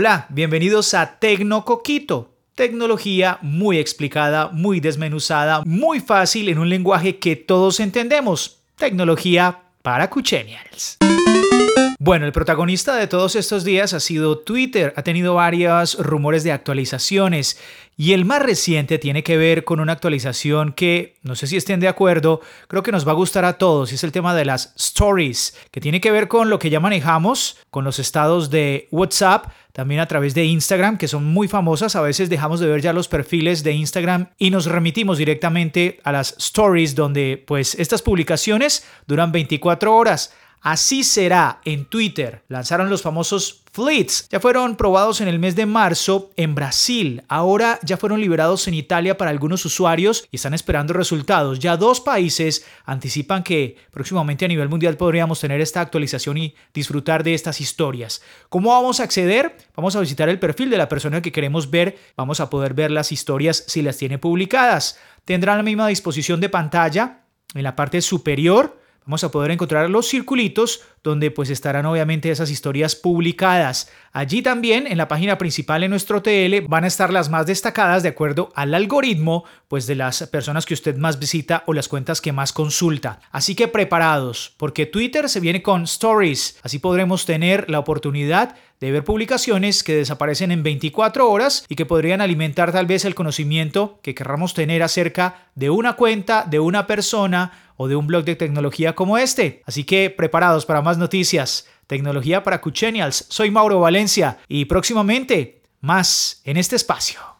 Hola, bienvenidos a Tecnocoquito. Tecnología muy explicada, muy desmenuzada, muy fácil en un lenguaje que todos entendemos. Tecnología para Cuchenials. Bueno, el protagonista de todos estos días ha sido Twitter. Ha tenido varios rumores de actualizaciones y el más reciente tiene que ver con una actualización que, no sé si estén de acuerdo, creo que nos va a gustar a todos y es el tema de las stories, que tiene que ver con lo que ya manejamos, con los estados de WhatsApp, también a través de Instagram, que son muy famosas. A veces dejamos de ver ya los perfiles de Instagram y nos remitimos directamente a las stories donde pues estas publicaciones duran 24 horas. Así será en Twitter. Lanzaron los famosos Fleets. Ya fueron probados en el mes de marzo en Brasil. Ahora ya fueron liberados en Italia para algunos usuarios y están esperando resultados. Ya dos países anticipan que próximamente a nivel mundial podríamos tener esta actualización y disfrutar de estas historias. ¿Cómo vamos a acceder? Vamos a visitar el perfil de la persona que queremos ver. Vamos a poder ver las historias si las tiene publicadas. Tendrán la misma disposición de pantalla en la parte superior vamos a poder encontrar los circulitos donde pues estarán obviamente esas historias publicadas. Allí también en la página principal de nuestro TL van a estar las más destacadas de acuerdo al algoritmo pues de las personas que usted más visita o las cuentas que más consulta. Así que preparados porque Twitter se viene con stories. Así podremos tener la oportunidad de ver publicaciones que desaparecen en 24 horas y que podrían alimentar tal vez el conocimiento que querramos tener acerca de una cuenta, de una persona o de un blog de tecnología como este. Así que preparados para más noticias. Tecnología para Cuchenials. Soy Mauro Valencia y próximamente más en este espacio.